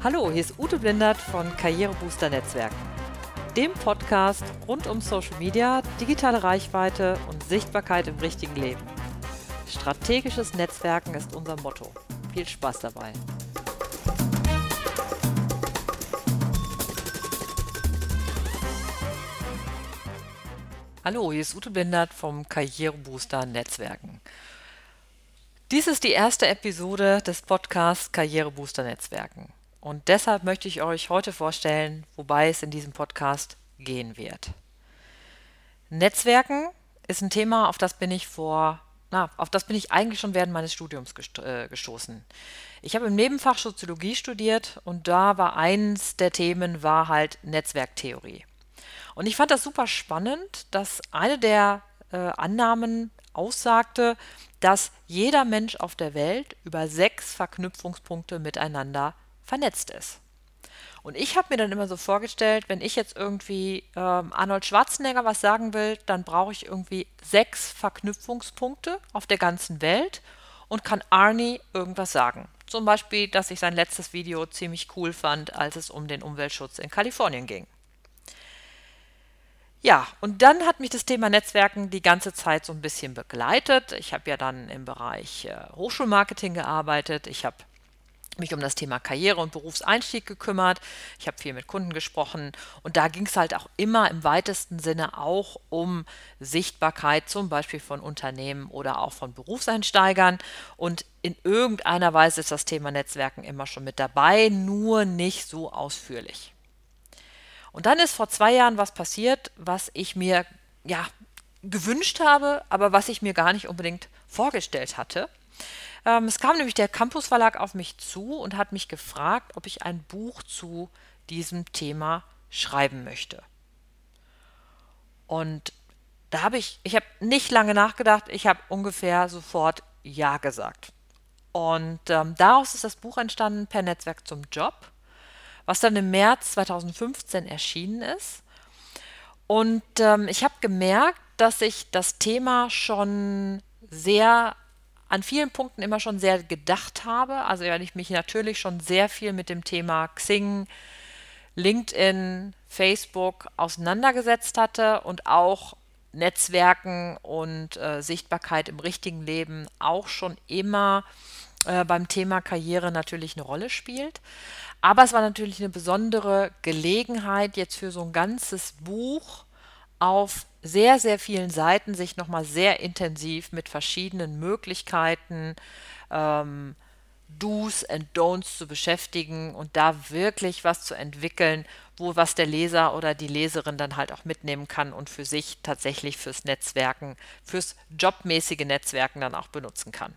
Hallo, hier ist Ute Blindert von Karrierebooster Netzwerken, dem Podcast rund um Social Media, digitale Reichweite und Sichtbarkeit im richtigen Leben. Strategisches Netzwerken ist unser Motto. Viel Spaß dabei. Hallo, hier ist Ute Blindert vom Karrierebooster Netzwerken. Dies ist die erste Episode des Podcasts Karrierebooster Netzwerken. Und deshalb möchte ich euch heute vorstellen, wobei es in diesem Podcast gehen wird. Netzwerken ist ein Thema, auf das bin ich vor, na, auf das bin ich eigentlich schon während meines Studiums äh, gestoßen. Ich habe im Nebenfach Soziologie studiert und da war eins der Themen war halt Netzwerktheorie. Und ich fand das super spannend, dass eine der äh, Annahmen aussagte, dass jeder Mensch auf der Welt über sechs Verknüpfungspunkte miteinander vernetzt ist. Und ich habe mir dann immer so vorgestellt, wenn ich jetzt irgendwie ähm, Arnold Schwarzenegger was sagen will, dann brauche ich irgendwie sechs Verknüpfungspunkte auf der ganzen Welt und kann Arnie irgendwas sagen. Zum Beispiel, dass ich sein letztes Video ziemlich cool fand, als es um den Umweltschutz in Kalifornien ging. Ja, und dann hat mich das Thema Netzwerken die ganze Zeit so ein bisschen begleitet. Ich habe ja dann im Bereich äh, Hochschulmarketing gearbeitet. Ich habe mich um das Thema Karriere und Berufseinstieg gekümmert. Ich habe viel mit Kunden gesprochen und da ging es halt auch immer im weitesten Sinne auch um Sichtbarkeit, zum Beispiel von Unternehmen oder auch von Berufseinsteigern. Und in irgendeiner Weise ist das Thema Netzwerken immer schon mit dabei, nur nicht so ausführlich. Und dann ist vor zwei Jahren was passiert, was ich mir ja gewünscht habe, aber was ich mir gar nicht unbedingt vorgestellt hatte. Ähm, es kam nämlich der Campus Verlag auf mich zu und hat mich gefragt, ob ich ein Buch zu diesem Thema schreiben möchte. Und da habe ich, ich habe nicht lange nachgedacht, ich habe ungefähr sofort Ja gesagt. Und ähm, daraus ist das Buch entstanden per Netzwerk zum Job was dann im März 2015 erschienen ist. Und ähm, ich habe gemerkt, dass ich das Thema schon sehr an vielen Punkten immer schon sehr gedacht habe. Also weil ich mich natürlich schon sehr viel mit dem Thema Xing, LinkedIn, Facebook auseinandergesetzt hatte und auch Netzwerken und äh, Sichtbarkeit im richtigen Leben auch schon immer äh, beim Thema Karriere natürlich eine Rolle spielt. Aber es war natürlich eine besondere Gelegenheit, jetzt für so ein ganzes Buch auf sehr, sehr vielen Seiten sich nochmal sehr intensiv mit verschiedenen Möglichkeiten, ähm, Do's and Don'ts zu beschäftigen und da wirklich was zu entwickeln, wo was der Leser oder die Leserin dann halt auch mitnehmen kann und für sich tatsächlich fürs Netzwerken, fürs jobmäßige Netzwerken dann auch benutzen kann.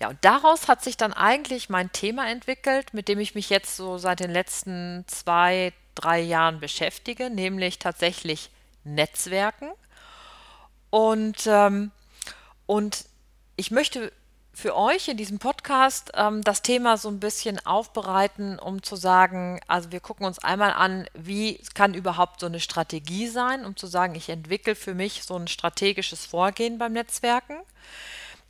Ja, und daraus hat sich dann eigentlich mein Thema entwickelt, mit dem ich mich jetzt so seit den letzten zwei, drei Jahren beschäftige, nämlich tatsächlich Netzwerken. Und, ähm, und ich möchte für euch in diesem Podcast ähm, das Thema so ein bisschen aufbereiten, um zu sagen, also wir gucken uns einmal an, wie kann überhaupt so eine Strategie sein, um zu sagen, ich entwickle für mich so ein strategisches Vorgehen beim Netzwerken.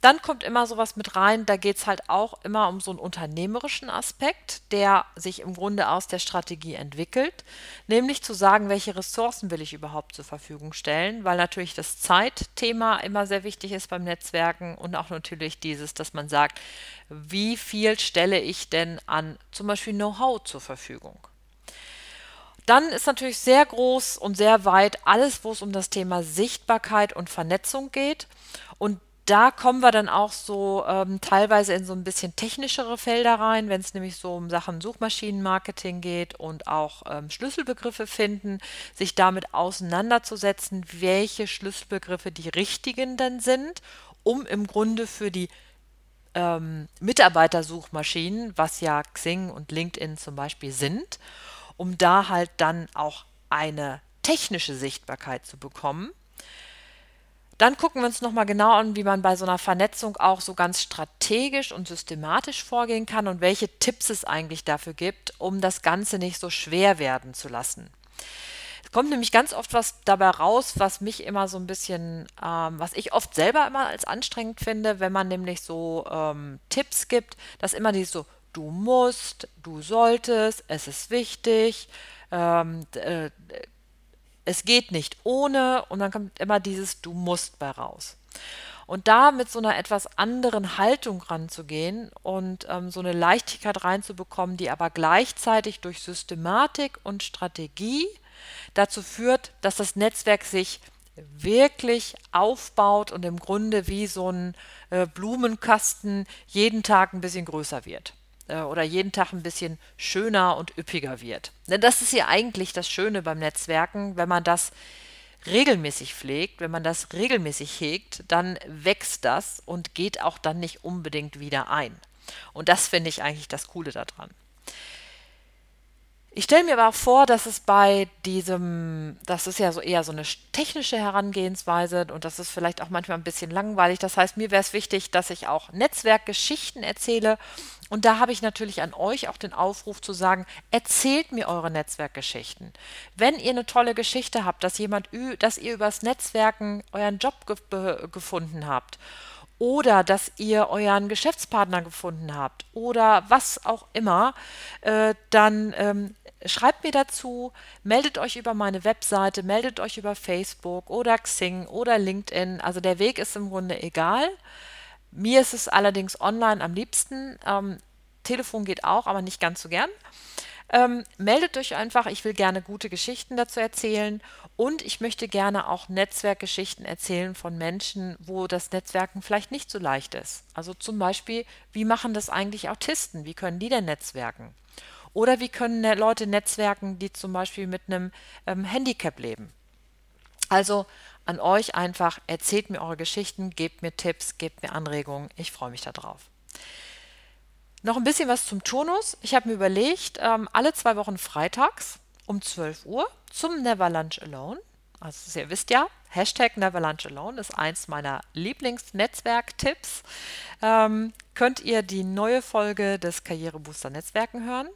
Dann kommt immer sowas mit rein, da geht es halt auch immer um so einen unternehmerischen Aspekt, der sich im Grunde aus der Strategie entwickelt, nämlich zu sagen, welche Ressourcen will ich überhaupt zur Verfügung stellen, weil natürlich das Zeitthema immer sehr wichtig ist beim Netzwerken und auch natürlich dieses, dass man sagt, wie viel stelle ich denn an zum Beispiel Know-how zur Verfügung. Dann ist natürlich sehr groß und sehr weit alles, wo es um das Thema Sichtbarkeit und Vernetzung geht. Und da kommen wir dann auch so ähm, teilweise in so ein bisschen technischere Felder rein, wenn es nämlich so um Sachen Suchmaschinenmarketing geht und auch ähm, Schlüsselbegriffe finden, sich damit auseinanderzusetzen, welche Schlüsselbegriffe die richtigen denn sind, um im Grunde für die ähm, Mitarbeitersuchmaschinen, was ja Xing und LinkedIn zum Beispiel sind, um da halt dann auch eine technische Sichtbarkeit zu bekommen dann gucken wir uns nochmal genau an, wie man bei so einer Vernetzung auch so ganz strategisch und systematisch vorgehen kann und welche Tipps es eigentlich dafür gibt, um das Ganze nicht so schwer werden zu lassen. Es kommt nämlich ganz oft was dabei raus, was mich immer so ein bisschen, ähm, was ich oft selber immer als anstrengend finde, wenn man nämlich so ähm, Tipps gibt, dass immer die so du musst, du solltest, es ist wichtig, ähm, äh, es geht nicht ohne und dann kommt immer dieses du musst bei raus. Und da mit so einer etwas anderen Haltung ranzugehen und ähm, so eine Leichtigkeit reinzubekommen, die aber gleichzeitig durch Systematik und Strategie dazu führt, dass das Netzwerk sich wirklich aufbaut und im Grunde wie so ein äh, Blumenkasten jeden Tag ein bisschen größer wird oder jeden Tag ein bisschen schöner und üppiger wird. Denn das ist ja eigentlich das Schöne beim Netzwerken, wenn man das regelmäßig pflegt, wenn man das regelmäßig hegt, dann wächst das und geht auch dann nicht unbedingt wieder ein. Und das finde ich eigentlich das Coole daran. Ich stelle mir aber vor, dass es bei diesem, das ist ja so eher so eine technische Herangehensweise und das ist vielleicht auch manchmal ein bisschen langweilig. Das heißt, mir wäre es wichtig, dass ich auch Netzwerkgeschichten erzähle. Und da habe ich natürlich an euch auch den Aufruf zu sagen, erzählt mir eure Netzwerkgeschichten. Wenn ihr eine tolle Geschichte habt, dass jemand, dass ihr übers Netzwerken euren Job ge gefunden habt oder dass ihr euren Geschäftspartner gefunden habt oder was auch immer, äh, dann ähm, schreibt mir dazu, meldet euch über meine Webseite, meldet euch über Facebook oder Xing oder LinkedIn. Also der Weg ist im Grunde egal. Mir ist es allerdings online am liebsten. Ähm, Telefon geht auch, aber nicht ganz so gern. Ähm, meldet euch einfach, ich will gerne gute Geschichten dazu erzählen und ich möchte gerne auch Netzwerkgeschichten erzählen von Menschen, wo das Netzwerken vielleicht nicht so leicht ist. Also zum Beispiel, wie machen das eigentlich Autisten? Wie können die denn netzwerken? Oder wie können ne-, Leute netzwerken, die zum Beispiel mit einem ähm, Handicap leben? Also an euch einfach, erzählt mir eure Geschichten, gebt mir Tipps, gebt mir Anregungen. Ich freue mich darauf. Noch ein bisschen was zum Turnus. Ich habe mir überlegt, ähm, alle zwei Wochen freitags um 12 Uhr zum Never Lunch Alone. Also ihr wisst ja, Hashtag Never Lunch Alone ist eins meiner Lieblingsnetzwerktipps. Ähm, könnt ihr die neue Folge des Karrierebooster Netzwerken hören.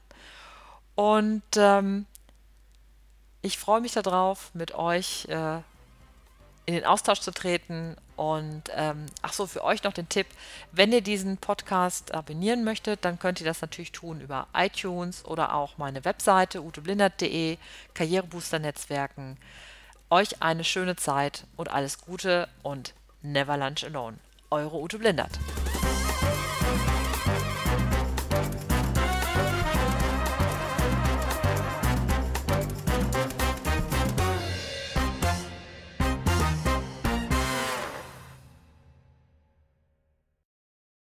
Und ähm, ich freue mich darauf, mit euch äh, in den Austausch zu treten. Und ähm, ach so, für euch noch den Tipp, wenn ihr diesen Podcast abonnieren möchtet, dann könnt ihr das natürlich tun über iTunes oder auch meine Webseite uteblindert.de, Karrierebooster Netzwerken. Euch eine schöne Zeit und alles Gute und never lunch alone. Eure Ute Blindert.